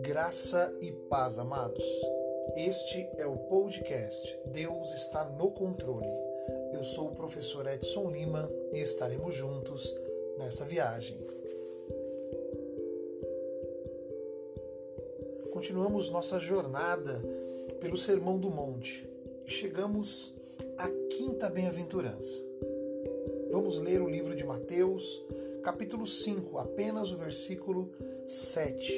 Graça e paz, amados. Este é o podcast Deus está no controle. Eu sou o professor Edson Lima e estaremos juntos nessa viagem. Continuamos nossa jornada pelo Sermão do Monte e chegamos à quinta bem-aventurança. Vamos ler o livro de Mateus, capítulo 5, apenas o versículo 7,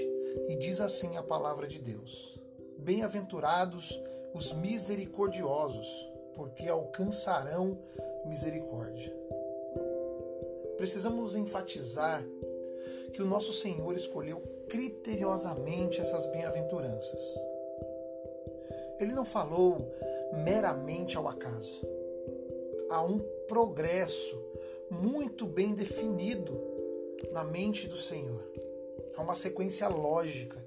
e diz assim a palavra de Deus: Bem-aventurados os misericordiosos, porque alcançarão misericórdia. Precisamos enfatizar que o nosso Senhor escolheu criteriosamente essas bem-aventuranças. Ele não falou meramente ao acaso. Há um progresso muito bem definido na mente do Senhor. Há uma sequência lógica.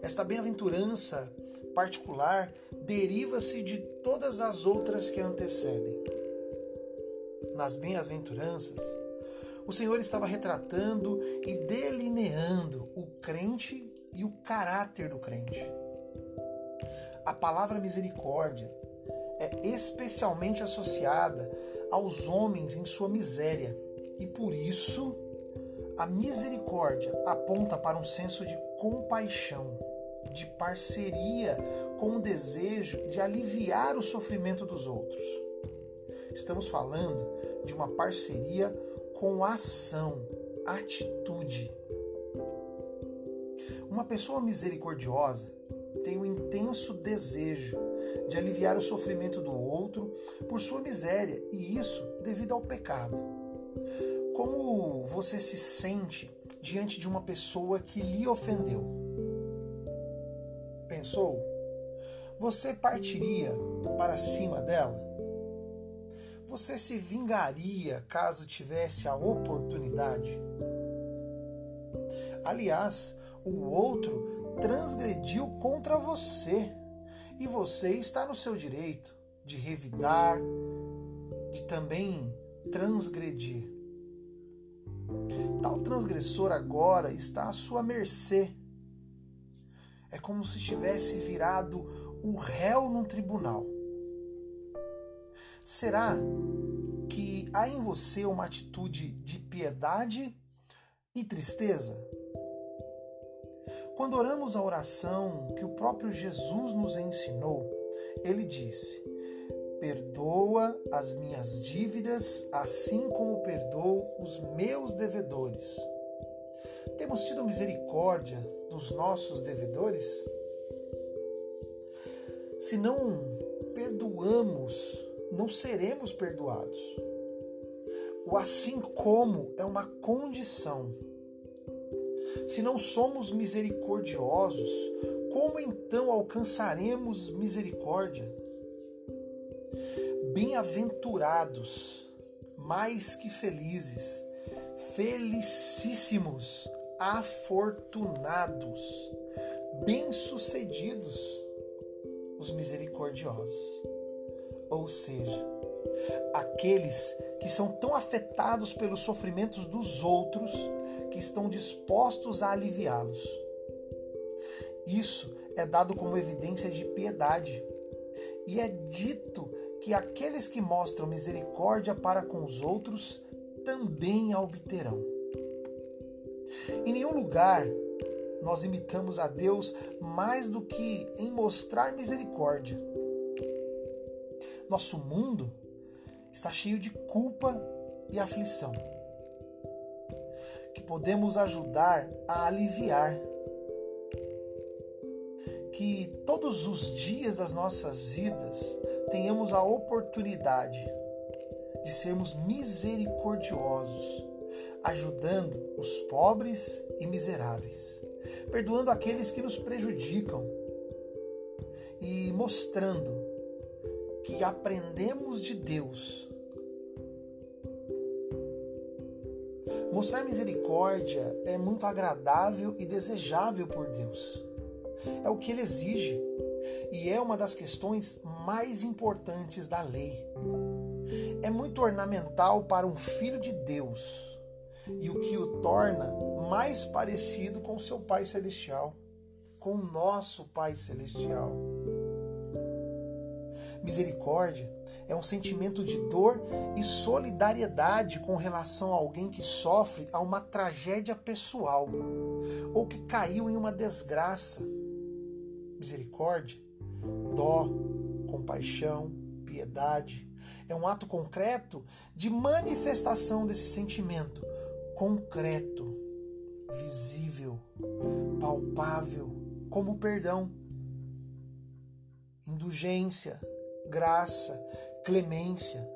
Esta bem-aventurança particular deriva-se de todas as outras que antecedem. Nas bem-aventuranças, o Senhor estava retratando e delineando o crente e o caráter do crente. A palavra misericórdia é especialmente associada aos homens em sua miséria e por isso a misericórdia aponta para um senso de compaixão, de parceria com o desejo de aliviar o sofrimento dos outros. Estamos falando de uma parceria com ação, atitude. Uma pessoa misericordiosa tem um intenso desejo de aliviar o sofrimento do outro por sua miséria, e isso devido ao pecado. Como você se sente diante de uma pessoa que lhe ofendeu? Pensou? Você partiria para cima dela? Você se vingaria caso tivesse a oportunidade? Aliás, o outro transgrediu contra você. E você está no seu direito de revidar, de também transgredir. Tal transgressor agora está à sua mercê. É como se tivesse virado o réu num tribunal. Será que há em você uma atitude de piedade e tristeza? Quando oramos a oração que o próprio Jesus nos ensinou, ele disse: Perdoa as minhas dívidas, assim como perdoo os meus devedores. Temos tido misericórdia dos nossos devedores? Se não perdoamos, não seremos perdoados. O assim como é uma condição se não somos misericordiosos, como então alcançaremos misericórdia? Bem-aventurados, mais que felizes, felicíssimos, afortunados, bem-sucedidos os misericordiosos. Ou seja, aqueles que são tão afetados pelos sofrimentos dos outros que estão dispostos a aliviá-los. Isso é dado como evidência de piedade. E é dito que aqueles que mostram misericórdia para com os outros também a obterão. Em nenhum lugar nós imitamos a Deus mais do que em mostrar misericórdia. Nosso mundo está cheio de culpa e aflição que podemos ajudar a aliviar. Que todos os dias das nossas vidas tenhamos a oportunidade de sermos misericordiosos, ajudando os pobres e miseráveis, perdoando aqueles que nos prejudicam e mostrando que aprendemos de Deus Mostrar misericórdia é muito agradável e desejável por Deus. É o que ele exige. e é uma das questões mais importantes da lei. É muito ornamental para um filho de Deus e o que o torna mais parecido com seu Pai Celestial, com nosso Pai Celestial. Misericórdia é um sentimento de dor e solidariedade com relação a alguém que sofre a uma tragédia pessoal ou que caiu em uma desgraça. Misericórdia, dó, compaixão, piedade é um ato concreto de manifestação desse sentimento concreto, visível, palpável, como perdão, indulgência, graça, clemência.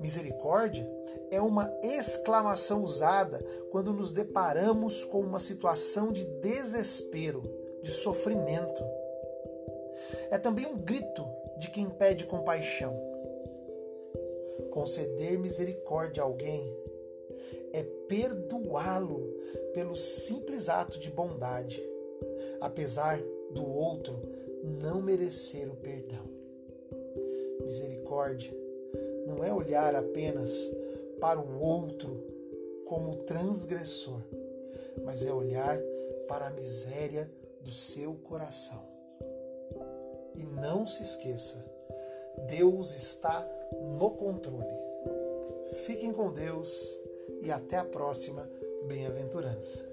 Misericórdia é uma exclamação usada quando nos deparamos com uma situação de desespero, de sofrimento. É também um grito de quem pede compaixão. Conceder misericórdia a alguém é perdoá-lo pelo simples ato de bondade, apesar do outro não merecer o perdão. Misericórdia não é olhar apenas para o outro como transgressor, mas é olhar para a miséria do seu coração. E não se esqueça, Deus está no controle. Fiquem com Deus e até a próxima bem-aventurança.